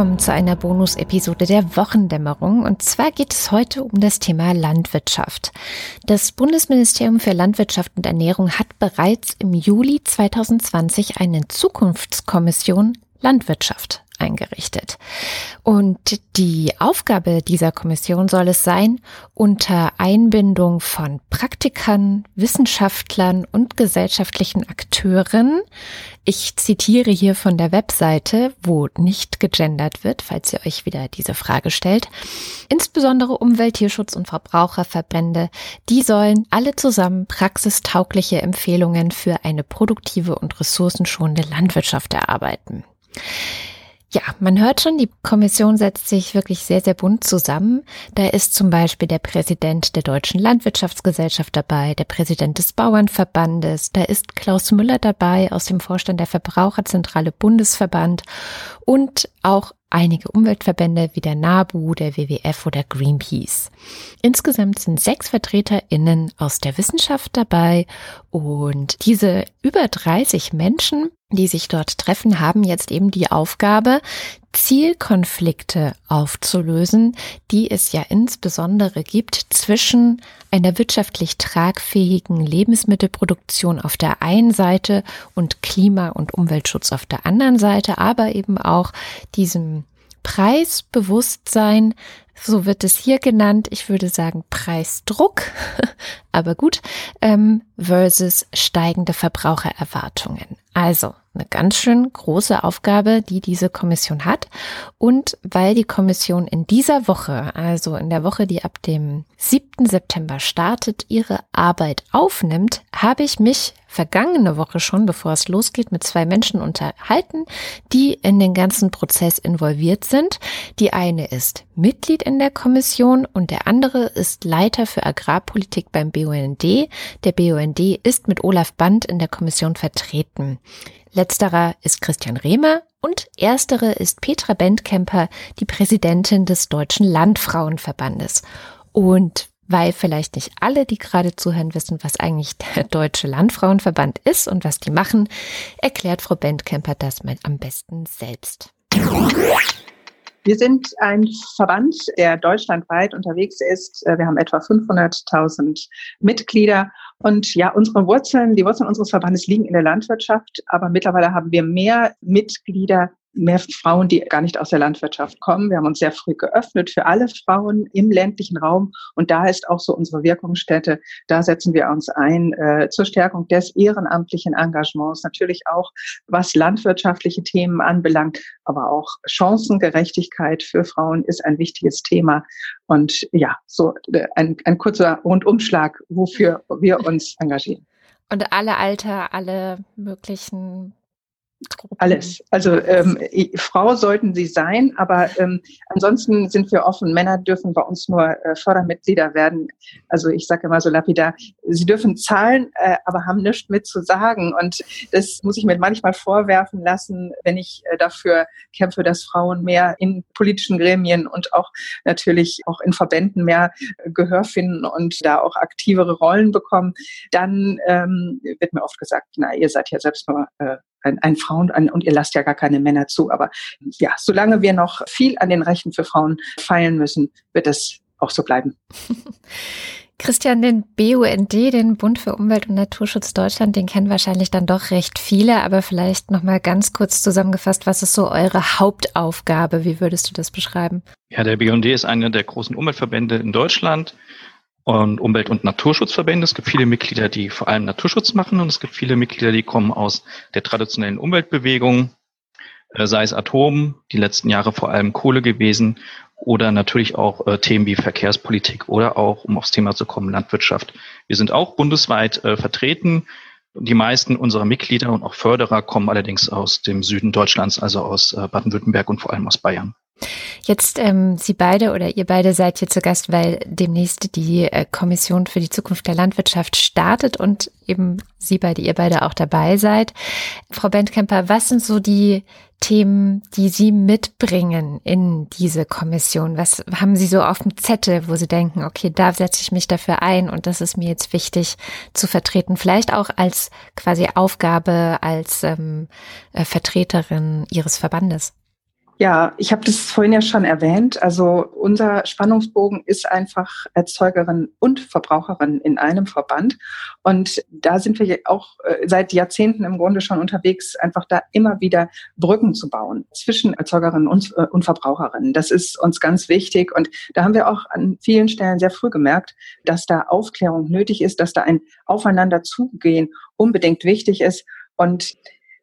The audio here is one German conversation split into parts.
Willkommen zu einer Bonus-Episode der Wochendämmerung. Und zwar geht es heute um das Thema Landwirtschaft. Das Bundesministerium für Landwirtschaft und Ernährung hat bereits im Juli 2020 eine Zukunftskommission Landwirtschaft eingerichtet. Und die Aufgabe dieser Kommission soll es sein, unter Einbindung von Praktikern, Wissenschaftlern und gesellschaftlichen Akteuren, ich zitiere hier von der Webseite, wo nicht gegendert wird, falls ihr euch wieder diese Frage stellt, insbesondere Umwelt, Tierschutz und Verbraucherverbände, die sollen alle zusammen praxistaugliche Empfehlungen für eine produktive und ressourcenschonende Landwirtschaft erarbeiten. Ja, man hört schon, die Kommission setzt sich wirklich sehr, sehr bunt zusammen. Da ist zum Beispiel der Präsident der Deutschen Landwirtschaftsgesellschaft dabei, der Präsident des Bauernverbandes, da ist Klaus Müller dabei aus dem Vorstand der Verbraucherzentrale Bundesverband und auch einige Umweltverbände wie der NABU, der WWF oder Greenpeace. Insgesamt sind sechs VertreterInnen aus der Wissenschaft dabei und diese über 30 Menschen, die sich dort treffen, haben jetzt eben die Aufgabe, Zielkonflikte aufzulösen, die es ja insbesondere gibt zwischen einer wirtschaftlich tragfähigen Lebensmittelproduktion auf der einen Seite und Klima- und Umweltschutz auf der anderen Seite, aber eben auch diesem Preisbewusstsein, so wird es hier genannt, ich würde sagen Preisdruck, aber gut, ähm, versus steigende Verbrauchererwartungen. Also eine ganz schön große Aufgabe, die diese Kommission hat. Und weil die Kommission in dieser Woche, also in der Woche, die ab dem 7. September startet, ihre Arbeit aufnimmt, habe ich mich vergangene Woche schon, bevor es losgeht, mit zwei Menschen unterhalten, die in den ganzen Prozess involviert sind. Die eine ist Mitglied in der Kommission und der andere ist Leiter für Agrarpolitik beim BUND. Der BUND ist mit Olaf Band in der Kommission vertreten. Letzterer ist Christian Rehmer und erstere ist Petra Bendkemper, die Präsidentin des Deutschen Landfrauenverbandes. Und weil vielleicht nicht alle, die gerade zuhören, wissen, was eigentlich der Deutsche Landfrauenverband ist und was die machen, erklärt Frau Bendkemper das mal am besten selbst. Wir sind ein Verband, der deutschlandweit unterwegs ist. Wir haben etwa 500.000 Mitglieder. Und ja, unsere Wurzeln, die Wurzeln unseres Verbandes liegen in der Landwirtschaft. Aber mittlerweile haben wir mehr Mitglieder mehr Frauen, die gar nicht aus der Landwirtschaft kommen. Wir haben uns sehr früh geöffnet für alle Frauen im ländlichen Raum. Und da ist auch so unsere Wirkungsstätte. Da setzen wir uns ein äh, zur Stärkung des ehrenamtlichen Engagements. Natürlich auch, was landwirtschaftliche Themen anbelangt, aber auch Chancengerechtigkeit für Frauen ist ein wichtiges Thema. Und ja, so äh, ein, ein kurzer Rundumschlag, wofür wir uns engagieren. Und alle Alter, alle möglichen Gruppen. Alles. Also ähm, Frau sollten sie sein, aber ähm, ansonsten sind wir offen. Männer dürfen bei uns nur äh, Fördermitglieder werden. Also ich sage immer so lapidar, sie dürfen zahlen, äh, aber haben nichts mit zu sagen. Und das muss ich mir manchmal vorwerfen lassen, wenn ich äh, dafür kämpfe, dass Frauen mehr in politischen Gremien und auch natürlich auch in Verbänden mehr äh, Gehör finden und da auch aktivere Rollen bekommen. Dann ähm, wird mir oft gesagt, na, ihr seid ja selbst nur äh, ein, ein Frauen ein, und ihr lasst ja gar keine Männer zu. Aber ja, solange wir noch viel an den Rechten für Frauen feilen müssen, wird es auch so bleiben. Christian, den BUND, den Bund für Umwelt und Naturschutz Deutschland, den kennen wahrscheinlich dann doch recht viele, aber vielleicht noch mal ganz kurz zusammengefasst, was ist so eure Hauptaufgabe? Wie würdest du das beschreiben? Ja, der BUND ist einer der großen Umweltverbände in Deutschland und Umwelt- und Naturschutzverbände. Es gibt viele Mitglieder, die vor allem Naturschutz machen und es gibt viele Mitglieder, die kommen aus der traditionellen Umweltbewegung, äh, sei es Atom, die letzten Jahre vor allem Kohle gewesen oder natürlich auch äh, Themen wie Verkehrspolitik oder auch, um aufs Thema zu kommen, Landwirtschaft. Wir sind auch bundesweit äh, vertreten. Die meisten unserer Mitglieder und auch Förderer kommen allerdings aus dem Süden Deutschlands, also aus äh, Baden-Württemberg und vor allem aus Bayern. Jetzt ähm, Sie beide oder ihr beide seid hier zu Gast, weil demnächst die äh, Kommission für die Zukunft der Landwirtschaft startet und eben Sie beide, ihr beide auch dabei seid. Frau Bentkemper, was sind so die Themen, die Sie mitbringen in diese Kommission? Was haben Sie so auf dem Zettel, wo Sie denken, okay, da setze ich mich dafür ein und das ist mir jetzt wichtig zu vertreten? Vielleicht auch als quasi Aufgabe als ähm, äh, Vertreterin Ihres Verbandes. Ja, ich habe das vorhin ja schon erwähnt. Also unser Spannungsbogen ist einfach Erzeugerin und Verbraucherin in einem Verband. Und da sind wir auch äh, seit Jahrzehnten im Grunde schon unterwegs, einfach da immer wieder Brücken zu bauen zwischen Erzeugerinnen und, äh, und Verbraucherinnen. Das ist uns ganz wichtig. Und da haben wir auch an vielen Stellen sehr früh gemerkt, dass da Aufklärung nötig ist, dass da ein Aufeinander zugehen unbedingt wichtig ist. Und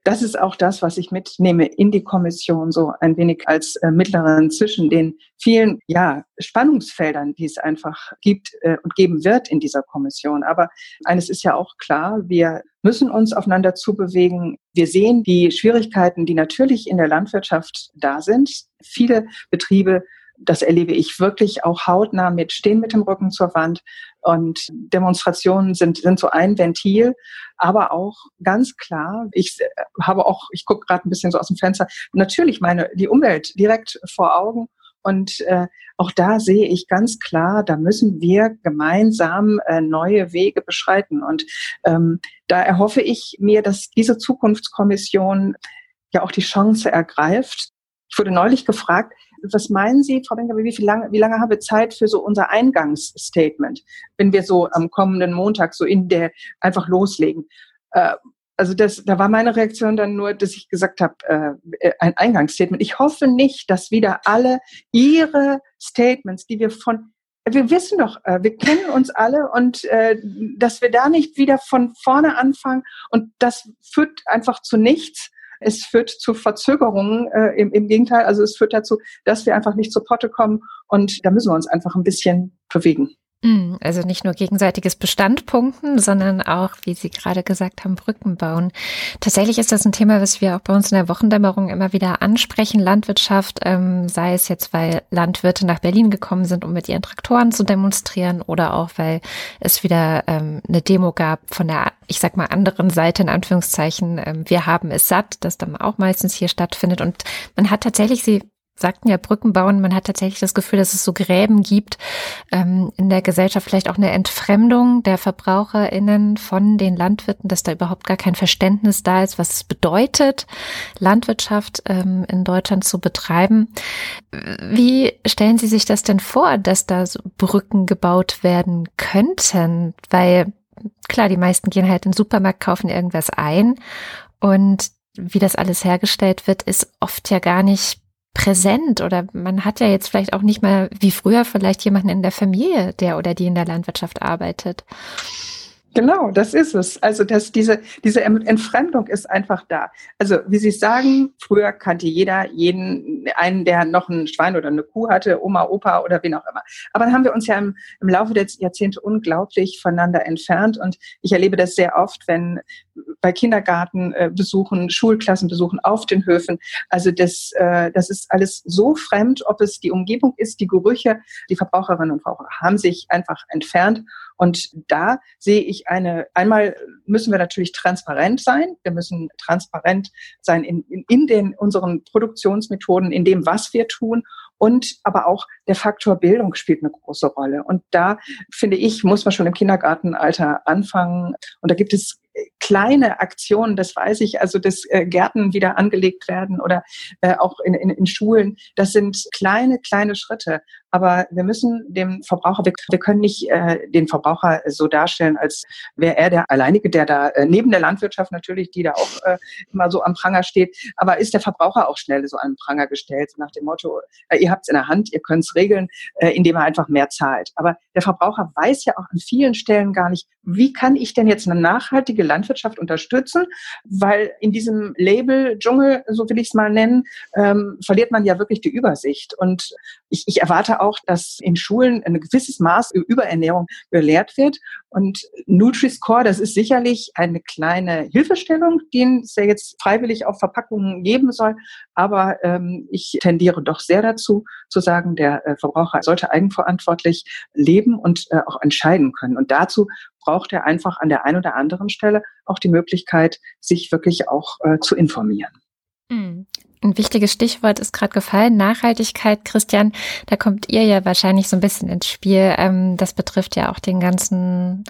das ist auch das, was ich mitnehme in die Kommission, so ein wenig als äh, Mittlerin zwischen den vielen ja, Spannungsfeldern, die es einfach gibt äh, und geben wird in dieser Kommission. Aber eines ist ja auch klar, wir müssen uns aufeinander zubewegen. Wir sehen die Schwierigkeiten, die natürlich in der Landwirtschaft da sind. Viele Betriebe das erlebe ich wirklich auch hautnah mit Stehen mit dem Rücken zur Wand. Und Demonstrationen sind, sind so ein Ventil, aber auch ganz klar, ich habe auch, ich gucke gerade ein bisschen so aus dem Fenster, natürlich meine, die Umwelt direkt vor Augen. Und äh, auch da sehe ich ganz klar, da müssen wir gemeinsam äh, neue Wege beschreiten. Und ähm, da erhoffe ich mir, dass diese Zukunftskommission ja auch die Chance ergreift. Ich wurde neulich gefragt, was meinen Sie, Frau Benker, wie, lange, wie lange haben wir Zeit für so unser Eingangsstatement, wenn wir so am kommenden Montag so in der einfach loslegen? Äh, also das, da war meine Reaktion dann nur, dass ich gesagt habe, äh, ein Eingangsstatement. Ich hoffe nicht, dass wieder alle ihre Statements, die wir von wir wissen doch, äh, wir kennen uns alle und äh, dass wir da nicht wieder von vorne anfangen und das führt einfach zu nichts. Es führt zu Verzögerungen, äh, im, im Gegenteil, also es führt dazu, dass wir einfach nicht zur Potte kommen und da müssen wir uns einfach ein bisschen bewegen. Hm, also nicht nur gegenseitiges Bestandpunkten, sondern auch, wie Sie gerade gesagt haben, Brücken bauen. Tatsächlich ist das ein Thema, was wir auch bei uns in der Wochendämmerung immer wieder ansprechen. Landwirtschaft, ähm, sei es jetzt, weil Landwirte nach Berlin gekommen sind, um mit ihren Traktoren zu demonstrieren oder auch, weil es wieder ähm, eine Demo gab von der, ich sag mal, anderen Seite, in Anführungszeichen. Ähm, wir haben es satt, das dann auch meistens hier stattfindet. Und man hat tatsächlich, Sie sagten ja Brücken bauen. Man hat tatsächlich das Gefühl, dass es so Gräben gibt ähm, in der Gesellschaft, vielleicht auch eine Entfremdung der VerbraucherInnen von den Landwirten, dass da überhaupt gar kein Verständnis da ist, was es bedeutet, Landwirtschaft ähm, in Deutschland zu betreiben. Wie stellen Sie sich das denn vor, dass da so Brücken gebaut werden könnten? Weil klar, die meisten gehen halt in den Supermarkt, kaufen irgendwas ein und wie das alles hergestellt wird, ist oft ja gar nicht präsent oder man hat ja jetzt vielleicht auch nicht mal wie früher vielleicht jemanden in der Familie, der oder die in der Landwirtschaft arbeitet. Genau, das ist es. Also dass diese, diese Entfremdung ist einfach da. Also wie Sie sagen, früher kannte jeder jeden, einen, der noch ein Schwein oder eine Kuh hatte, Oma, Opa oder wen auch immer. Aber dann haben wir uns ja im, im Laufe der Jahrzehnte unglaublich voneinander entfernt. Und ich erlebe das sehr oft, wenn bei Kindergartenbesuchen, Schulklassenbesuchen auf den Höfen. Also das, äh, das ist alles so fremd, ob es die Umgebung ist, die Gerüche, die Verbraucherinnen und Verbraucher haben sich einfach entfernt. Und da sehe ich eine, einmal müssen wir natürlich transparent sein. Wir müssen transparent sein in, in, in den, unseren Produktionsmethoden, in dem, was wir tun. Und aber auch der Faktor Bildung spielt eine große Rolle. Und da finde ich, muss man schon im Kindergartenalter anfangen. Und da gibt es kleine Aktionen, das weiß ich, also dass äh, Gärten wieder angelegt werden oder äh, auch in, in, in Schulen. Das sind kleine, kleine Schritte. Aber wir müssen dem Verbraucher, wir, wir können nicht äh, den Verbraucher so darstellen, als wäre er der Alleinige, der da äh, neben der Landwirtschaft natürlich, die da auch äh, immer so am Pranger steht, aber ist der Verbraucher auch schnell so an Pranger gestellt, nach dem Motto, äh, ihr habt es in der Hand, ihr könnt es regeln, äh, indem er einfach mehr zahlt. Aber der Verbraucher weiß ja auch an vielen Stellen gar nicht, wie kann ich denn jetzt eine nachhaltige Landwirtschaft unterstützen, weil in diesem Label Dschungel, so will ich es mal nennen, ähm, verliert man ja wirklich die Übersicht. Und ich, ich erwarte auch, dass in Schulen ein gewisses Maß Überernährung gelehrt wird. Und Nutri-Score, das ist sicherlich eine kleine Hilfestellung, die es ja jetzt freiwillig auf Verpackungen geben soll. Aber ähm, ich tendiere doch sehr dazu, zu sagen, der äh, Verbraucher sollte eigenverantwortlich leben und äh, auch entscheiden können. Und dazu braucht er einfach an der einen oder anderen Stelle auch die Möglichkeit, sich wirklich auch äh, zu informieren. Ein wichtiges Stichwort ist gerade gefallen, Nachhaltigkeit. Christian, da kommt ihr ja wahrscheinlich so ein bisschen ins Spiel. Ähm, das betrifft ja auch den ganzen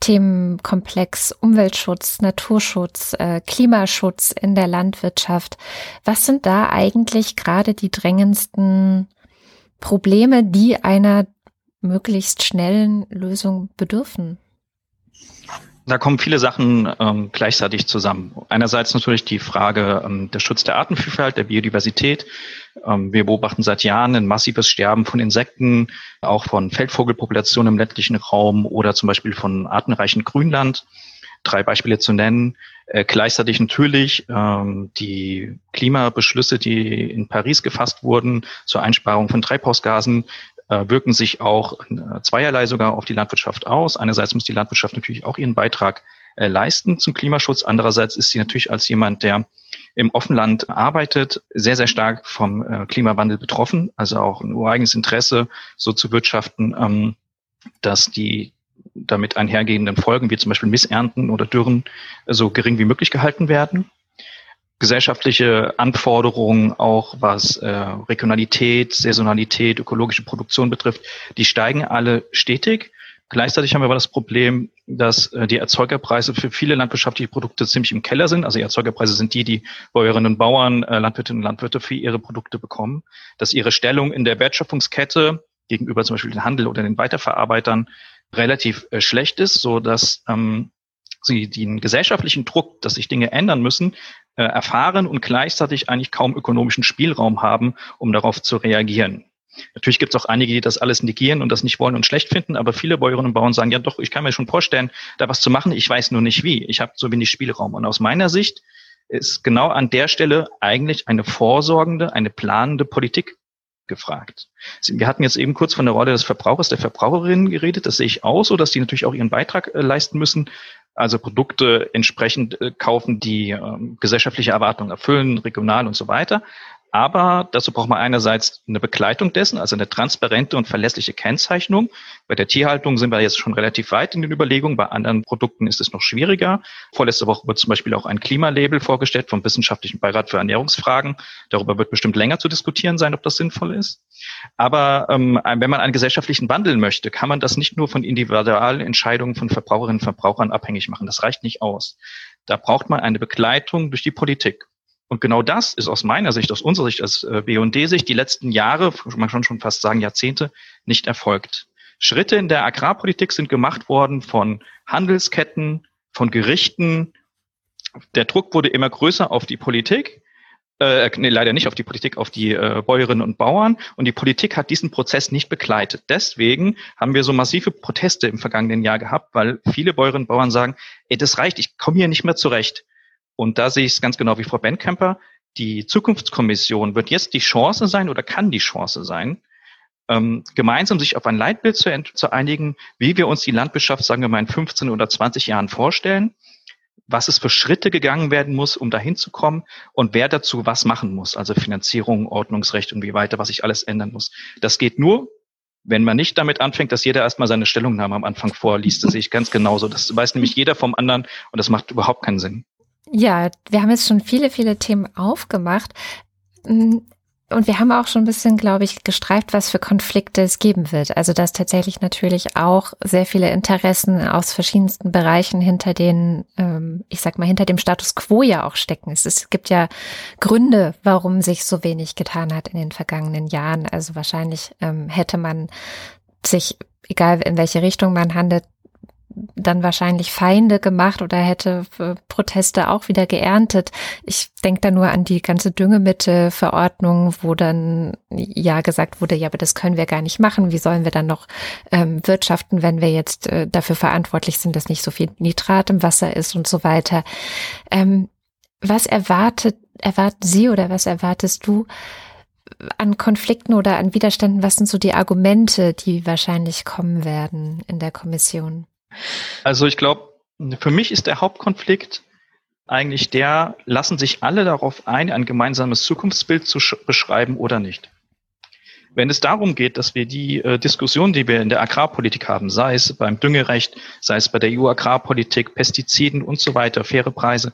Themenkomplex Umweltschutz, Naturschutz, äh, Klimaschutz in der Landwirtschaft. Was sind da eigentlich gerade die drängendsten Probleme, die einer möglichst schnellen Lösung bedürfen? Da kommen viele Sachen ähm, gleichzeitig zusammen. Einerseits natürlich die Frage ähm, der Schutz der Artenvielfalt, der Biodiversität. Ähm, wir beobachten seit Jahren ein massives Sterben von Insekten, auch von Feldvogelpopulationen im ländlichen Raum oder zum Beispiel von artenreichen Grünland. Drei Beispiele zu nennen. Äh, gleichzeitig natürlich ähm, die Klimabeschlüsse, die in Paris gefasst wurden zur Einsparung von Treibhausgasen, wirken sich auch äh, zweierlei sogar auf die Landwirtschaft aus. Einerseits muss die Landwirtschaft natürlich auch ihren Beitrag äh, leisten zum Klimaschutz. Andererseits ist sie natürlich als jemand, der im Offenland arbeitet, sehr, sehr stark vom äh, Klimawandel betroffen. Also auch ein ureigenes Interesse, so zu wirtschaften, ähm, dass die damit einhergehenden Folgen, wie zum Beispiel Missernten oder Dürren, so gering wie möglich gehalten werden gesellschaftliche Anforderungen, auch was äh, Regionalität, Saisonalität, ökologische Produktion betrifft, die steigen alle stetig. Gleichzeitig haben wir aber das Problem, dass äh, die Erzeugerpreise für viele landwirtschaftliche Produkte ziemlich im Keller sind. Also die Erzeugerpreise sind die, die Bäuerinnen und Bauern, äh, Landwirtinnen und Landwirte für ihre Produkte bekommen. Dass ihre Stellung in der Wertschöpfungskette gegenüber zum Beispiel den Handel oder den Weiterverarbeitern relativ äh, schlecht ist, so dass ähm, sie den gesellschaftlichen Druck, dass sich Dinge ändern müssen, äh, erfahren und gleichzeitig eigentlich kaum ökonomischen Spielraum haben, um darauf zu reagieren. Natürlich gibt es auch einige, die das alles negieren und das nicht wollen und schlecht finden, aber viele Bäuerinnen und Bauern sagen, ja doch, ich kann mir schon vorstellen, da was zu machen, ich weiß nur nicht wie. Ich habe so wenig Spielraum. Und aus meiner Sicht ist genau an der Stelle eigentlich eine vorsorgende, eine planende Politik gefragt. Wir hatten jetzt eben kurz von der Rolle des Verbrauchers, der Verbraucherinnen geredet. Das sehe ich auch so, dass die natürlich auch ihren Beitrag äh, leisten müssen also Produkte entsprechend äh, kaufen, die ähm, gesellschaftliche Erwartungen erfüllen, regional und so weiter. Aber dazu braucht man einerseits eine Begleitung dessen, also eine transparente und verlässliche Kennzeichnung. Bei der Tierhaltung sind wir jetzt schon relativ weit in den Überlegungen. Bei anderen Produkten ist es noch schwieriger. Vorletzte Woche wurde zum Beispiel auch ein Klimalabel vorgestellt vom Wissenschaftlichen Beirat für Ernährungsfragen. Darüber wird bestimmt länger zu diskutieren sein, ob das sinnvoll ist. Aber ähm, wenn man einen gesellschaftlichen Wandel möchte, kann man das nicht nur von individualen Entscheidungen von Verbraucherinnen und Verbrauchern abhängig machen. Das reicht nicht aus. Da braucht man eine Begleitung durch die Politik. Und genau das ist aus meiner Sicht, aus unserer Sicht, als äh, BD-Sicht, die letzten Jahre, man kann schon fast sagen Jahrzehnte, nicht erfolgt. Schritte in der Agrarpolitik sind gemacht worden von Handelsketten, von Gerichten. Der Druck wurde immer größer auf die Politik. Äh, nee, leider nicht auf die Politik, auf die äh, Bäuerinnen und Bauern. Und die Politik hat diesen Prozess nicht begleitet. Deswegen haben wir so massive Proteste im vergangenen Jahr gehabt, weil viele Bäuerinnen und Bauern sagen, ey, das reicht, ich komme hier nicht mehr zurecht. Und da sehe ich es ganz genau wie Frau Benkamper. Die Zukunftskommission wird jetzt die Chance sein oder kann die Chance sein, ähm, gemeinsam sich auf ein Leitbild zu, zu einigen, wie wir uns die Landwirtschaft, sagen wir mal, in 15 oder 20 Jahren vorstellen, was es für Schritte gegangen werden muss, um dahin zu kommen und wer dazu was machen muss, also Finanzierung, Ordnungsrecht und wie weiter, was sich alles ändern muss. Das geht nur, wenn man nicht damit anfängt, dass jeder erstmal seine Stellungnahme am Anfang vorliest. Das sehe ich ganz genauso. Das weiß nämlich jeder vom anderen und das macht überhaupt keinen Sinn. Ja, wir haben jetzt schon viele, viele Themen aufgemacht. Mm, und wir haben auch schon ein bisschen, glaube ich, gestreift, was für Konflikte es geben wird. Also dass tatsächlich natürlich auch sehr viele Interessen aus verschiedensten Bereichen hinter den, ähm, ich sag mal, hinter dem Status quo ja auch stecken. Es, gibt ja Gründe, warum sich so wenig getan hat in den vergangenen Jahren. Also wahrscheinlich ähm, hätte man sich, egal in welche Richtung man handelt, dann wahrscheinlich Feinde gemacht oder hätte äh, Proteste auch wieder geerntet. Ich denke da nur an die ganze Düngemittelverordnung, wo dann ja gesagt wurde, ja, aber das können wir gar nicht machen. Wie sollen wir dann noch ähm, wirtschaften, wenn wir jetzt äh, dafür verantwortlich sind, dass nicht so viel Nitrat im Wasser ist und so weiter. Ähm, was erwartet, erwarten Sie oder was erwartest du an Konflikten oder an Widerständen? Was sind so die Argumente, die wahrscheinlich kommen werden in der Kommission? Also ich glaube, für mich ist der Hauptkonflikt eigentlich der, lassen sich alle darauf ein, ein gemeinsames Zukunftsbild zu beschreiben oder nicht. Wenn es darum geht, dass wir die äh, Diskussion, die wir in der Agrarpolitik haben, sei es beim Düngerecht, sei es bei der EU-Agrarpolitik, Pestiziden und so weiter, faire Preise,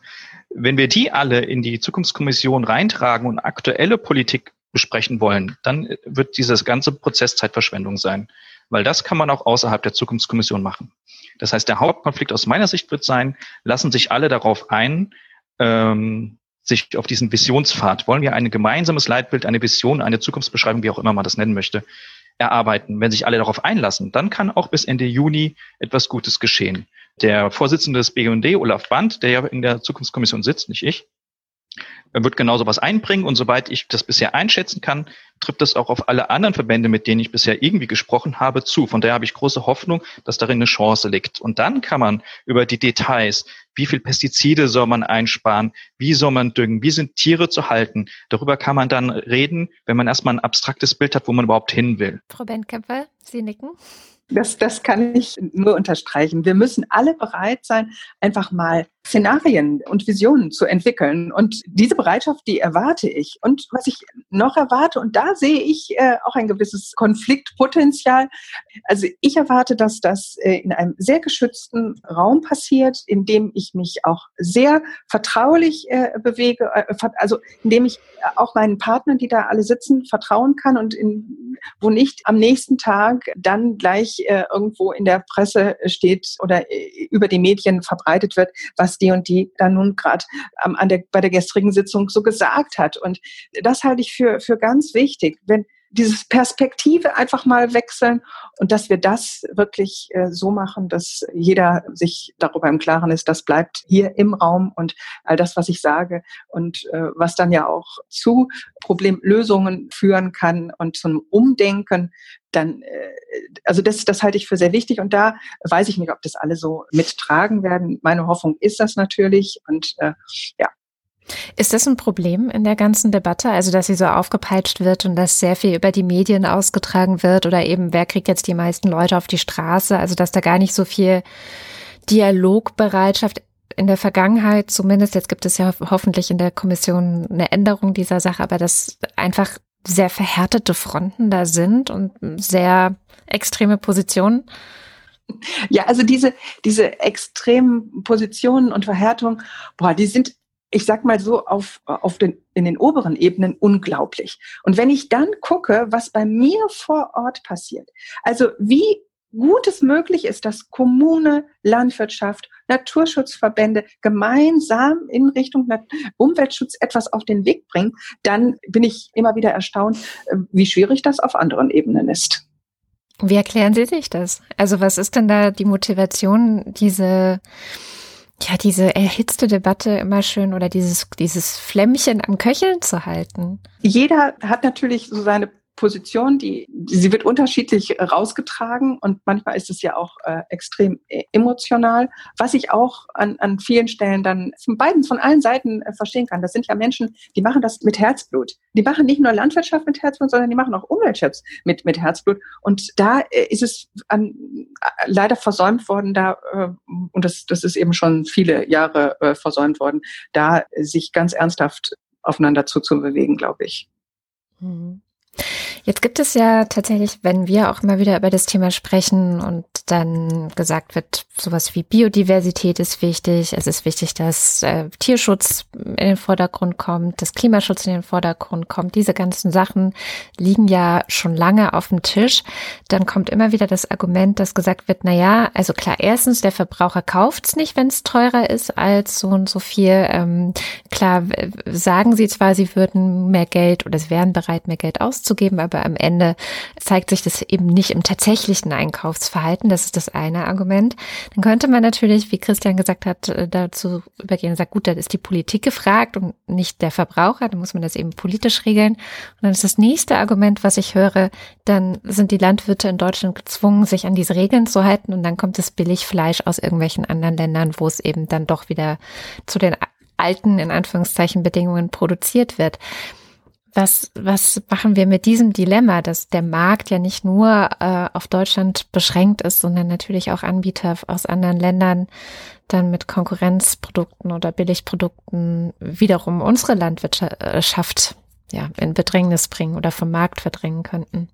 wenn wir die alle in die Zukunftskommission reintragen und aktuelle Politik besprechen wollen, dann wird dieses ganze Prozess Zeitverschwendung sein, weil das kann man auch außerhalb der Zukunftskommission machen. Das heißt, der Hauptkonflikt aus meiner Sicht wird sein, lassen sich alle darauf ein, ähm, sich auf diesen Visionspfad, wollen wir ein gemeinsames Leitbild, eine Vision, eine Zukunftsbeschreibung, wie auch immer man das nennen möchte, erarbeiten. Wenn sich alle darauf einlassen, dann kann auch bis Ende Juni etwas Gutes geschehen. Der Vorsitzende des BUND, Olaf Band, der ja in der Zukunftskommission sitzt, nicht ich, wird genau sowas einbringen und soweit ich das bisher einschätzen kann, trifft das auch auf alle anderen Verbände, mit denen ich bisher irgendwie gesprochen habe, zu. Von daher habe ich große Hoffnung, dass darin eine Chance liegt. Und dann kann man über die Details, wie viel Pestizide soll man einsparen, wie soll man düngen, wie sind Tiere zu halten, darüber kann man dann reden, wenn man erstmal ein abstraktes Bild hat, wo man überhaupt hin will. Frau Benkämpfer, Sie nicken. Das, das kann ich nur unterstreichen. Wir müssen alle bereit sein, einfach mal Szenarien und Visionen zu entwickeln. Und diese Bereitschaft, die erwarte ich. Und was ich noch erwarte, und da sehe ich äh, auch ein gewisses Konfliktpotenzial. Also ich erwarte, dass das äh, in einem sehr geschützten Raum passiert, in dem ich mich auch sehr vertraulich äh, bewege, äh, also in dem ich auch meinen Partnern, die da alle sitzen, vertrauen kann und in, wo nicht am nächsten Tag dann gleich äh, irgendwo in der Presse steht oder äh, über die Medien verbreitet wird, was die und die dann nun gerade ähm, bei der gestrigen Sitzung so gesagt hat. Und das halte ich für, für ganz wichtig. Wenn dieses Perspektive einfach mal wechseln und dass wir das wirklich äh, so machen, dass jeder sich darüber im Klaren ist, das bleibt hier im Raum und all das, was ich sage und äh, was dann ja auch zu Problemlösungen führen kann und zum Umdenken, dann, äh, also das, das halte ich für sehr wichtig und da weiß ich nicht, ob das alle so mittragen werden. Meine Hoffnung ist das natürlich und äh, ja, ist das ein Problem in der ganzen Debatte? Also, dass sie so aufgepeitscht wird und dass sehr viel über die Medien ausgetragen wird oder eben, wer kriegt jetzt die meisten Leute auf die Straße? Also, dass da gar nicht so viel Dialogbereitschaft in der Vergangenheit zumindest, jetzt gibt es ja hoffentlich in der Kommission eine Änderung dieser Sache, aber dass einfach sehr verhärtete Fronten da sind und sehr extreme Positionen. Ja, also diese, diese extremen Positionen und Verhärtungen, boah, die sind ich sag mal so, auf, auf den, in den oberen Ebenen unglaublich. Und wenn ich dann gucke, was bei mir vor Ort passiert, also wie gut es möglich ist, dass Kommune, Landwirtschaft, Naturschutzverbände gemeinsam in Richtung Umweltschutz etwas auf den Weg bringen, dann bin ich immer wieder erstaunt, äh, wie schwierig das auf anderen Ebenen ist. Wie erklären Sie sich das? Also was ist denn da die Motivation, diese ja, diese erhitzte Debatte immer schön oder dieses, dieses Flämmchen am Köcheln zu halten. Jeder hat natürlich so seine Position, die, sie wird unterschiedlich rausgetragen und manchmal ist es ja auch äh, extrem äh, emotional, was ich auch an, an vielen Stellen dann von beiden, von allen Seiten äh, verstehen kann. Das sind ja Menschen, die machen das mit Herzblut. Die machen nicht nur Landwirtschaft mit Herzblut, sondern die machen auch Umweltschutz mit, mit Herzblut. Und da äh, ist es an, äh, leider versäumt worden, da, äh, und das, das ist eben schon viele Jahre versäumt worden, da sich ganz ernsthaft aufeinander zuzubewegen, glaube ich. Mhm. Jetzt gibt es ja tatsächlich, wenn wir auch immer wieder über das Thema sprechen und dann gesagt wird, sowas wie Biodiversität ist wichtig, es ist wichtig, dass äh, Tierschutz in den Vordergrund kommt, dass Klimaschutz in den Vordergrund kommt, diese ganzen Sachen liegen ja schon lange auf dem Tisch. Dann kommt immer wieder das Argument, dass gesagt wird, na ja, also klar, erstens, der Verbraucher kauft's nicht, wenn es teurer ist als so und so viel. Ähm, klar, sagen sie zwar, sie würden mehr Geld oder sie wären bereit, mehr Geld auszugeben, aber aber am Ende zeigt sich das eben nicht im tatsächlichen Einkaufsverhalten. Das ist das eine Argument. Dann könnte man natürlich, wie Christian gesagt hat, äh, dazu übergehen und sagt, gut, da ist die Politik gefragt und nicht der Verbraucher, dann muss man das eben politisch regeln. Und dann ist das nächste Argument, was ich höre, dann sind die Landwirte in Deutschland gezwungen, sich an diese Regeln zu halten und dann kommt das Billigfleisch aus irgendwelchen anderen Ländern, wo es eben dann doch wieder zu den alten, in Anführungszeichen, Bedingungen produziert wird was, was machen wir mit diesem Dilemma, dass der Markt ja nicht nur äh, auf Deutschland beschränkt ist, sondern natürlich auch Anbieter aus anderen Ländern dann mit Konkurrenzprodukten oder Billigprodukten wiederum unsere Landwirtschaft ja, in Bedrängnis bringen oder vom Markt verdrängen könnten?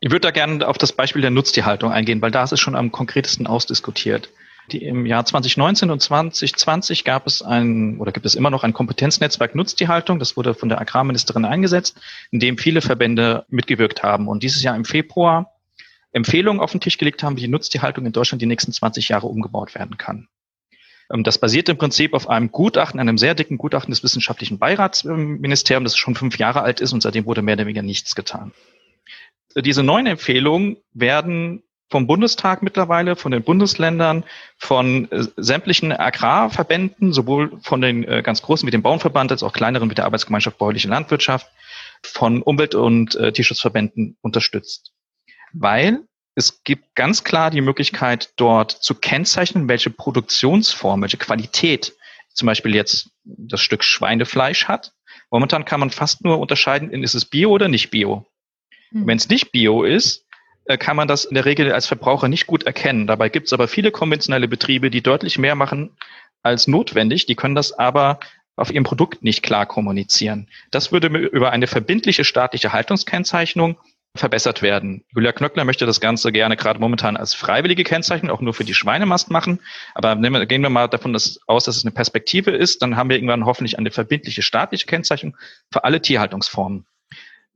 Ich würde da gerne auf das Beispiel der Nutztierhaltung eingehen, weil da ist es schon am konkretesten ausdiskutiert. Die, Im Jahr 2019 und 2020 gab es ein oder gibt es immer noch ein Kompetenznetzwerk Nutztierhaltung. Das wurde von der Agrarministerin eingesetzt, in dem viele Verbände mitgewirkt haben. Und dieses Jahr im Februar Empfehlungen auf den Tisch gelegt haben, wie die Nutztierhaltung in Deutschland die nächsten 20 Jahre umgebaut werden kann. Ähm, das basiert im Prinzip auf einem Gutachten, einem sehr dicken Gutachten des wissenschaftlichen Beiratsministeriums, das schon fünf Jahre alt ist und seitdem wurde mehr oder weniger nichts getan. Diese neuen Empfehlungen werden vom Bundestag mittlerweile, von den Bundesländern, von äh, sämtlichen Agrarverbänden, sowohl von den äh, ganz großen wie dem Bauernverband als auch kleineren wie der Arbeitsgemeinschaft Bäuerliche Landwirtschaft, von Umwelt- und äh, Tierschutzverbänden unterstützt. Weil es gibt ganz klar die Möglichkeit, dort zu kennzeichnen, welche Produktionsform, welche Qualität zum Beispiel jetzt das Stück Schweinefleisch hat. Momentan kann man fast nur unterscheiden, ist es Bio oder nicht Bio. Hm. Wenn es nicht Bio ist, kann man das in der Regel als Verbraucher nicht gut erkennen. Dabei gibt es aber viele konventionelle Betriebe, die deutlich mehr machen als notwendig. Die können das aber auf ihrem Produkt nicht klar kommunizieren. Das würde über eine verbindliche staatliche Haltungskennzeichnung verbessert werden. Julia Knöckler möchte das Ganze gerne gerade momentan als freiwillige Kennzeichnung auch nur für die Schweinemast machen. Aber gehen wir mal davon aus, dass es eine Perspektive ist, dann haben wir irgendwann hoffentlich eine verbindliche staatliche Kennzeichnung für alle Tierhaltungsformen.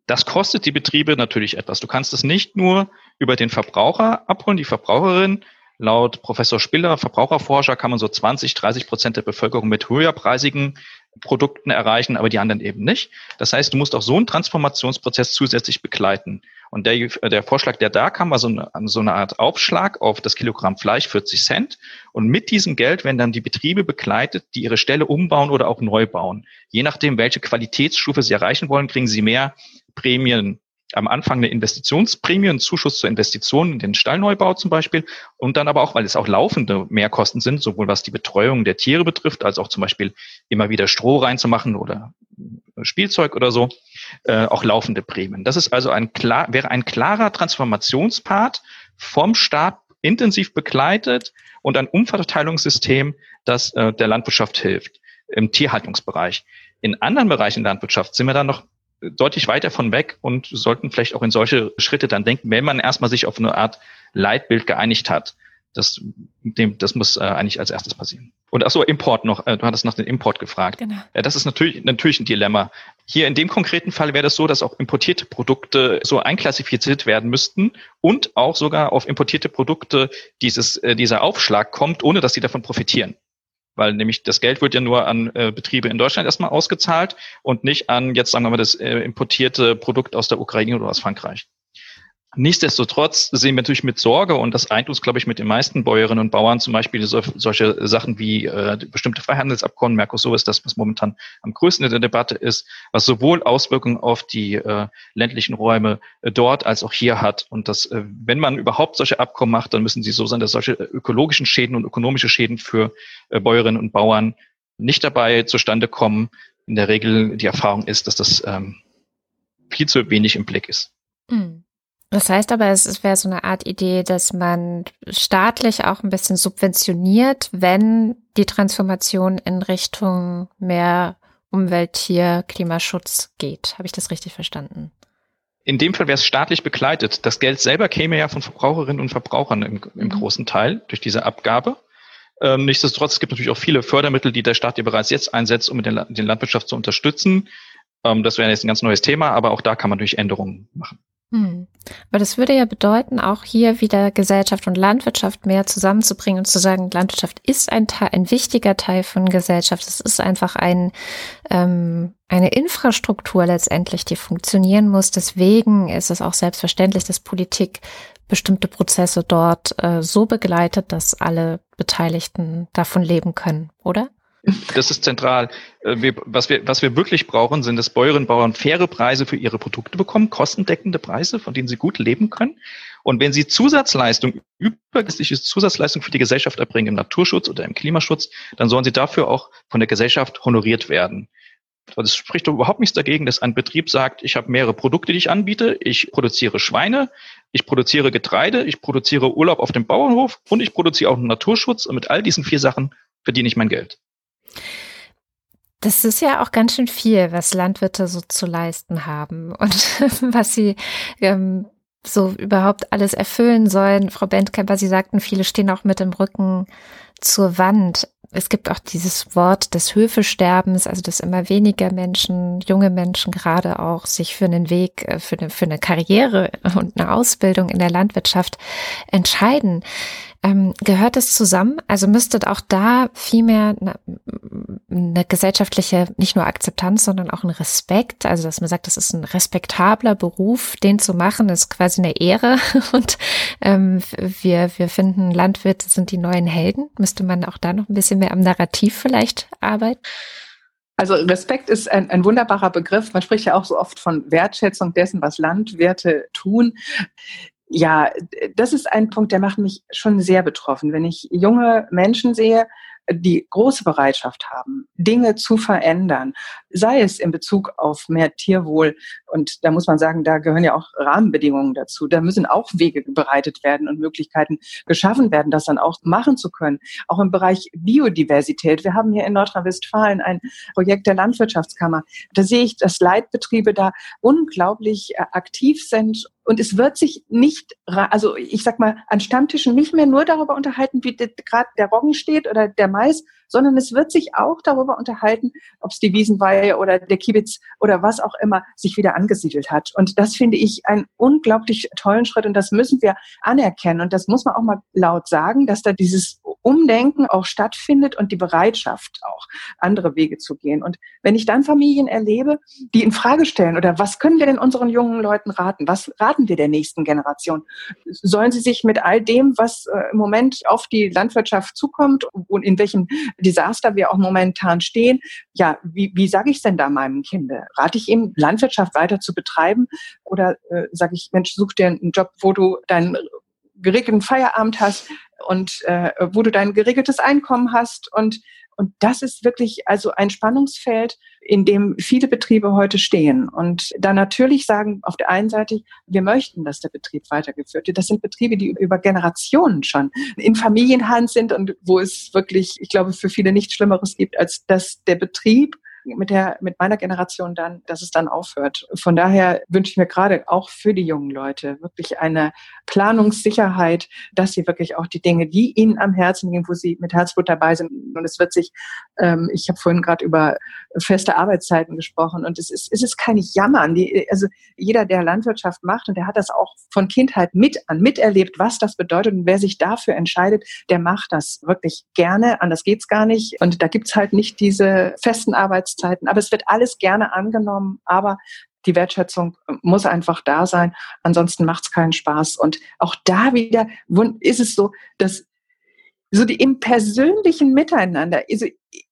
Das kostet die Betriebe natürlich etwas. Du kannst es nicht nur über den Verbraucher abholen, die Verbraucherin. Laut Professor Spiller, Verbraucherforscher, kann man so 20, 30 Prozent der Bevölkerung mit höherpreisigen Produkten erreichen, aber die anderen eben nicht. Das heißt, du musst auch so einen Transformationsprozess zusätzlich begleiten. Und der, der Vorschlag, der da kam, war so eine, so eine Art Aufschlag auf das Kilogramm Fleisch, 40 Cent. Und mit diesem Geld werden dann die Betriebe begleitet, die ihre Stelle umbauen oder auch neu bauen. Je nachdem, welche Qualitätsstufe sie erreichen wollen, kriegen sie mehr Prämien am Anfang eine Investitionsprämie, einen Zuschuss zur Investition in den Stallneubau zum Beispiel und dann aber auch, weil es auch laufende Mehrkosten sind, sowohl was die Betreuung der Tiere betrifft, als auch zum Beispiel immer wieder Stroh reinzumachen oder Spielzeug oder so, äh, auch laufende Prämien. Das ist also ein klar, wäre ein klarer Transformationspart vom Staat intensiv begleitet und ein Umverteilungssystem, das äh, der Landwirtschaft hilft im Tierhaltungsbereich. In anderen Bereichen Landwirtschaft sind wir dann noch deutlich weiter von weg und sollten vielleicht auch in solche Schritte dann denken, wenn man erstmal sich auf eine Art Leitbild geeinigt hat. Das, dem, das muss äh, eigentlich als erstes passieren. Und ach so, Import noch. Äh, du hattest nach dem Import gefragt. Genau. Ja, das ist natürlich, natürlich ein Dilemma. Hier in dem konkreten Fall wäre das so, dass auch importierte Produkte so einklassifiziert werden müssten und auch sogar auf importierte Produkte dieses, äh, dieser Aufschlag kommt, ohne dass sie davon profitieren weil nämlich das Geld wird ja nur an äh, Betriebe in Deutschland erstmal ausgezahlt und nicht an, jetzt sagen wir mal, das äh, importierte Produkt aus der Ukraine oder aus Frankreich. Nichtsdestotrotz sehen wir natürlich mit Sorge, und das eint uns, glaube ich, mit den meisten Bäuerinnen und Bauern, zum Beispiel so, solche Sachen wie äh, bestimmte Freihandelsabkommen, Mercosur ist das, was momentan am größten in der Debatte ist, was sowohl Auswirkungen auf die äh, ländlichen Räume äh, dort als auch hier hat. Und dass, äh, wenn man überhaupt solche Abkommen macht, dann müssen sie so sein, dass solche ökologischen Schäden und ökonomische Schäden für äh, Bäuerinnen und Bauern nicht dabei zustande kommen. In der Regel die Erfahrung ist, dass das ähm, viel zu wenig im Blick ist. Mhm. Das heißt aber, es wäre so eine Art Idee, dass man staatlich auch ein bisschen subventioniert, wenn die Transformation in Richtung mehr Umwelt, Tier, Klimaschutz geht. Habe ich das richtig verstanden? In dem Fall wäre es staatlich begleitet. Das Geld selber käme ja von Verbraucherinnen und Verbrauchern im, im mhm. großen Teil durch diese Abgabe. Ähm, nichtsdestotrotz, es gibt natürlich auch viele Fördermittel, die der Staat ja bereits jetzt einsetzt, um den, den Landwirtschaft zu unterstützen. Ähm, das wäre jetzt ein ganz neues Thema, aber auch da kann man durch Änderungen machen. Hm. Aber das würde ja bedeuten, auch hier wieder Gesellschaft und Landwirtschaft mehr zusammenzubringen und zu sagen, Landwirtschaft ist ein Teil, ein wichtiger Teil von Gesellschaft. Es ist einfach ein, ähm, eine Infrastruktur letztendlich, die funktionieren muss. Deswegen ist es auch selbstverständlich, dass Politik bestimmte Prozesse dort äh, so begleitet, dass alle Beteiligten davon leben können, oder? Das ist zentral. Äh, wir, was, wir, was wir wirklich brauchen, sind, dass Bäuerinnen und Bauern faire Preise für ihre Produkte bekommen, kostendeckende Preise, von denen sie gut leben können. Und wenn sie Zusatzleistung, übergeistliche Zusatzleistung für die Gesellschaft erbringen im Naturschutz oder im Klimaschutz, dann sollen sie dafür auch von der Gesellschaft honoriert werden. Es spricht doch überhaupt nichts dagegen, dass ein Betrieb sagt, ich habe mehrere Produkte, die ich anbiete. Ich produziere Schweine, ich produziere Getreide, ich produziere Urlaub auf dem Bauernhof und ich produziere auch Naturschutz. Und mit all diesen vier Sachen verdiene ich mein Geld. Das ist ja auch ganz schön viel, was Landwirte so zu leisten haben und was sie ähm, so überhaupt alles erfüllen sollen. Frau Bentkemper, Sie sagten, viele stehen auch mit dem Rücken zur Wand. Es gibt auch dieses Wort des Höfesterbens, also dass immer weniger Menschen, junge Menschen gerade auch sich für einen Weg, äh, für eine, für eine Karriere und eine Ausbildung in der Landwirtschaft entscheiden. Ähm, gehört es zusammen? Also müsste auch da viel mehr eine, eine gesellschaftliche, nicht nur Akzeptanz, sondern auch ein Respekt, also dass man sagt, das ist ein respektabler Beruf, den zu machen, ist quasi eine Ehre und ähm, wir, wir finden, Landwirte sind die neuen Helden. Müsste man auch da noch ein bisschen mehr am Narrativ vielleicht arbeiten? Also Respekt ist ein, ein wunderbarer Begriff. Man spricht ja auch so oft von Wertschätzung dessen, was Landwirte tun ja, das ist ein Punkt, der macht mich schon sehr betroffen. Wenn ich junge Menschen sehe, die große Bereitschaft haben, Dinge zu verändern, sei es in Bezug auf mehr Tierwohl. Und da muss man sagen, da gehören ja auch Rahmenbedingungen dazu. Da müssen auch Wege bereitet werden und Möglichkeiten geschaffen werden, das dann auch machen zu können. Auch im Bereich Biodiversität. Wir haben hier in Nordrhein-Westfalen ein Projekt der Landwirtschaftskammer. Da sehe ich, dass Leitbetriebe da unglaublich äh, aktiv sind und es wird sich nicht, also ich sag mal, an Stammtischen nicht mehr nur darüber unterhalten, wie gerade der Roggen steht oder der Mais, sondern es wird sich auch darüber unterhalten, ob es die Wiesenweihe oder der Kiebitz oder was auch immer sich wieder angesiedelt hat. Und das finde ich einen unglaublich tollen Schritt und das müssen wir anerkennen. Und das muss man auch mal laut sagen, dass da dieses Umdenken auch stattfindet und die Bereitschaft auch, andere Wege zu gehen. Und wenn ich dann Familien erlebe, die in Frage stellen oder was können wir denn unseren jungen Leuten raten? Was raten wir der nächsten Generation? Sollen sie sich mit all dem, was äh, im Moment auf die Landwirtschaft zukommt und in welchen Desaster wir auch momentan stehen, ja, wie, wie sage ich es denn da meinem Kind? Rate ich ihm, Landwirtschaft weiter zu betreiben oder äh, sage ich, Mensch, such dir einen Job, wo du deinen geregelten Feierabend hast und äh, wo du dein geregeltes Einkommen hast und und das ist wirklich also ein Spannungsfeld, in dem viele Betriebe heute stehen. Und da natürlich sagen, auf der einen Seite, wir möchten, dass der Betrieb weitergeführt wird. Das sind Betriebe, die über Generationen schon in Familienhand sind und wo es wirklich, ich glaube, für viele nichts Schlimmeres gibt, als dass der Betrieb mit der, mit meiner Generation dann, dass es dann aufhört. Von daher wünsche ich mir gerade auch für die jungen Leute wirklich eine Planungssicherheit, dass sie wirklich auch die Dinge, die ihnen am Herzen liegen, wo sie mit Herzblut dabei sind. Und es wird sich, ähm, ich habe vorhin gerade über feste Arbeitszeiten gesprochen und es ist, es ist kein Jammern. Die, also jeder, der Landwirtschaft macht und der hat das auch von Kindheit mit an, miterlebt, was das bedeutet und wer sich dafür entscheidet, der macht das wirklich gerne. Anders geht's gar nicht. Und da gibt's halt nicht diese festen Arbeitszeiten Arbeitszeiten. Aber es wird alles gerne angenommen, aber die Wertschätzung muss einfach da sein. Ansonsten macht es keinen Spaß. Und auch da wieder ist es so, dass so die im persönlichen Miteinander, also,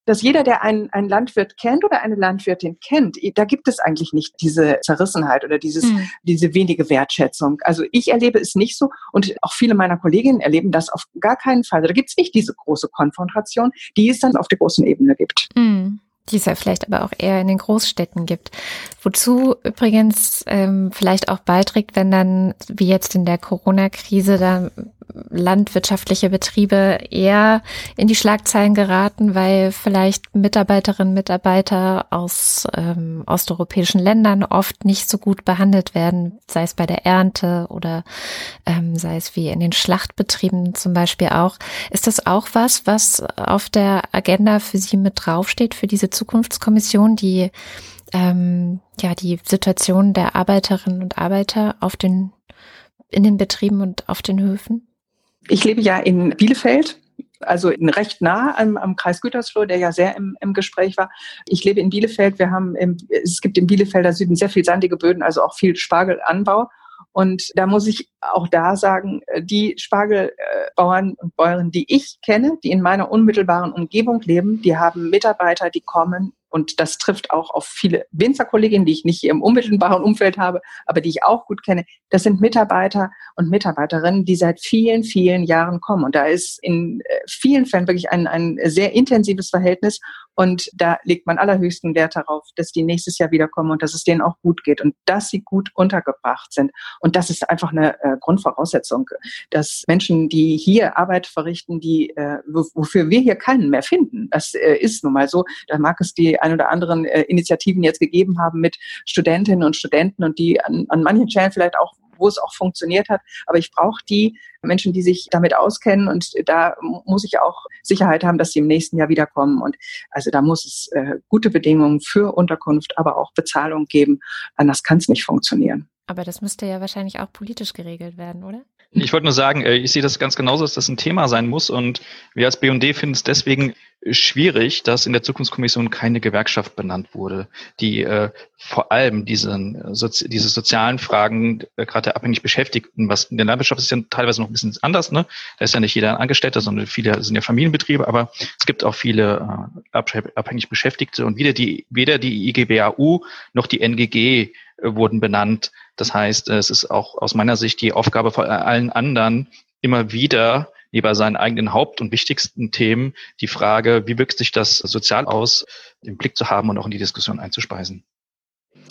dass jeder, der einen, einen Landwirt kennt oder eine Landwirtin kennt, da gibt es eigentlich nicht diese Zerrissenheit oder dieses, mhm. diese wenige Wertschätzung. Also ich erlebe es nicht so und auch viele meiner Kolleginnen erleben das auf gar keinen Fall. Da gibt es nicht diese große Konfrontation, die es dann auf der großen Ebene gibt. Mhm die es ja vielleicht aber auch eher in den Großstädten gibt. Wozu übrigens ähm, vielleicht auch beiträgt, wenn dann, wie jetzt in der Corona-Krise, da landwirtschaftliche Betriebe eher in die Schlagzeilen geraten, weil vielleicht Mitarbeiterinnen, Mitarbeiter aus ähm, osteuropäischen Ländern oft nicht so gut behandelt werden, sei es bei der Ernte oder ähm, sei es wie in den Schlachtbetrieben zum Beispiel auch. Ist das auch was, was auf der Agenda für Sie mit draufsteht, für diese Zukunftskommission, die ähm, ja die Situation der Arbeiterinnen und Arbeiter auf den in den Betrieben und auf den Höfen? Ich lebe ja in Bielefeld also recht nah am, am Kreis Gütersloh, der ja sehr im, im Gespräch war. Ich lebe in Bielefeld. Wir haben im, es gibt im Bielefelder Süden sehr viel sandige Böden, also auch viel Spargelanbau. Und da muss ich auch da sagen, die Spargelbauern und Bäuerinnen, die ich kenne, die in meiner unmittelbaren Umgebung leben, die haben Mitarbeiter, die kommen und das trifft auch auf viele Winzerkolleginnen, die ich nicht hier im unmittelbaren Umfeld habe, aber die ich auch gut kenne. Das sind Mitarbeiter und Mitarbeiterinnen, die seit vielen, vielen Jahren kommen. Und da ist in äh, vielen Fällen wirklich ein, ein sehr intensives Verhältnis. Und da legt man allerhöchsten Wert darauf, dass die nächstes Jahr wiederkommen und dass es denen auch gut geht und dass sie gut untergebracht sind. Und das ist einfach eine äh, Grundvoraussetzung, dass Menschen, die hier Arbeit verrichten, die, äh, wofür wir hier keinen mehr finden, das äh, ist nun mal so, da mag es die ein oder anderen äh, Initiativen jetzt gegeben haben mit Studentinnen und Studenten und die an, an manchen Stellen vielleicht auch wo es auch funktioniert hat. Aber ich brauche die Menschen, die sich damit auskennen und da muss ich auch Sicherheit haben, dass sie im nächsten Jahr wiederkommen. Und also da muss es äh, gute Bedingungen für Unterkunft, aber auch Bezahlung geben. Anders kann es nicht funktionieren. Aber das müsste ja wahrscheinlich auch politisch geregelt werden, oder? Ich wollte nur sagen, äh, ich sehe das ganz genauso, dass das ein Thema sein muss. Und wir als BD finden es deswegen schwierig, dass in der Zukunftskommission keine Gewerkschaft benannt wurde, die äh, vor allem diesen, äh, diese sozialen Fragen gerade der abhängig Beschäftigten, was in der Landwirtschaft ist ja teilweise noch ein bisschen anders, ne? Da ist ja nicht jeder ein Angestellter, sondern viele sind ja Familienbetriebe, aber es gibt auch viele abhängig Beschäftigte und weder die, weder die IGBAU noch die NGG wurden benannt. Das heißt, es ist auch aus meiner Sicht die Aufgabe von allen anderen, immer wieder neben seinen eigenen Haupt- und wichtigsten Themen die Frage, wie wirkt sich das sozial aus, im Blick zu haben und auch in die Diskussion einzuspeisen.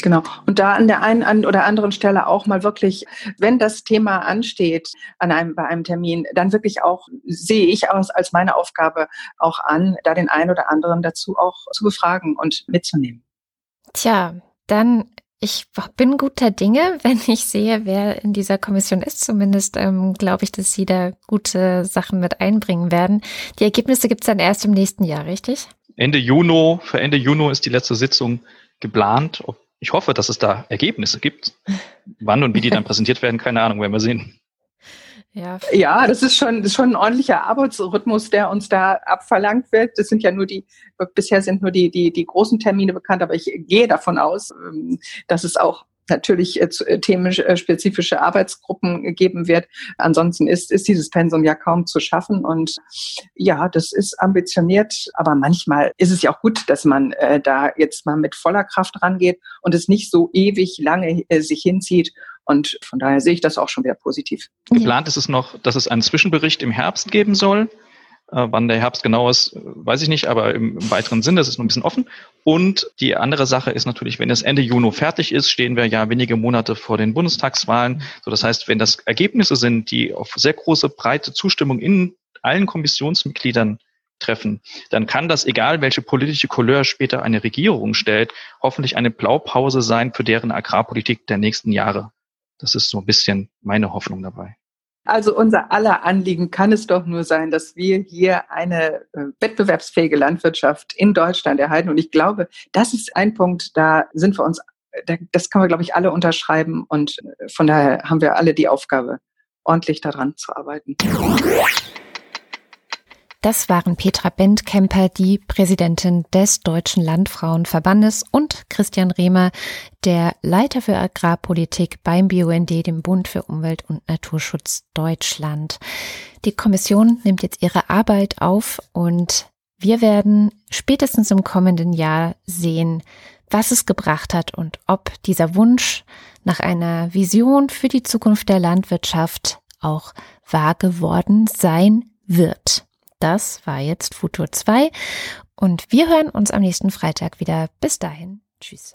Genau. Und da an der einen oder anderen Stelle auch mal wirklich, wenn das Thema ansteht an einem, bei einem Termin, dann wirklich auch sehe ich aus als meine Aufgabe auch an, da den einen oder anderen dazu auch zu befragen und mitzunehmen. Tja, dann ich bin guter Dinge, wenn ich sehe, wer in dieser Kommission ist. Zumindest ähm, glaube ich, dass Sie da gute Sachen mit einbringen werden. Die Ergebnisse gibt es dann erst im nächsten Jahr, richtig? Ende Juni, für Ende Juni ist die letzte Sitzung geplant. Ich hoffe, dass es da Ergebnisse gibt. Wann und wie die dann präsentiert werden, keine Ahnung, werden wir sehen. Ja, ja das, ist schon, das ist schon ein ordentlicher Arbeitsrhythmus, der uns da abverlangt wird. Das sind ja nur die, bisher sind nur die, die, die großen Termine bekannt, aber ich gehe davon aus, ähm, dass es auch natürlich äh, äh, themenspezifische Arbeitsgruppen geben wird. Ansonsten ist, ist dieses Pensum ja kaum zu schaffen. Und ja, das ist ambitioniert, aber manchmal ist es ja auch gut, dass man äh, da jetzt mal mit voller Kraft rangeht und es nicht so ewig lange äh, sich hinzieht und von daher sehe ich das auch schon wieder positiv. Geplant ist es noch, dass es einen Zwischenbericht im Herbst geben soll. Äh, wann der Herbst genau ist, weiß ich nicht, aber im, im weiteren Sinn, das ist noch ein bisschen offen. Und die andere Sache ist natürlich, wenn es Ende Juni fertig ist, stehen wir ja wenige Monate vor den Bundestagswahlen. So, das heißt, wenn das Ergebnisse sind, die auf sehr große, breite Zustimmung in allen Kommissionsmitgliedern treffen, dann kann das, egal welche politische Couleur später eine Regierung stellt, hoffentlich eine Blaupause sein für deren Agrarpolitik der nächsten Jahre. Das ist so ein bisschen meine Hoffnung dabei. Also unser aller Anliegen kann es doch nur sein, dass wir hier eine äh, wettbewerbsfähige Landwirtschaft in Deutschland erhalten. Und ich glaube, das ist ein Punkt, da sind wir uns, das können wir, glaube ich, alle unterschreiben. Und äh, von daher haben wir alle die Aufgabe, ordentlich daran zu arbeiten. Das waren Petra Bendkemper, die Präsidentin des Deutschen Landfrauenverbandes und Christian Rehmer, der Leiter für Agrarpolitik beim BUND, dem Bund für Umwelt und Naturschutz Deutschland. Die Kommission nimmt jetzt ihre Arbeit auf und wir werden spätestens im kommenden Jahr sehen, was es gebracht hat und ob dieser Wunsch nach einer Vision für die Zukunft der Landwirtschaft auch wahr geworden sein wird. Das war jetzt Futur 2 und wir hören uns am nächsten Freitag wieder. Bis dahin. Tschüss.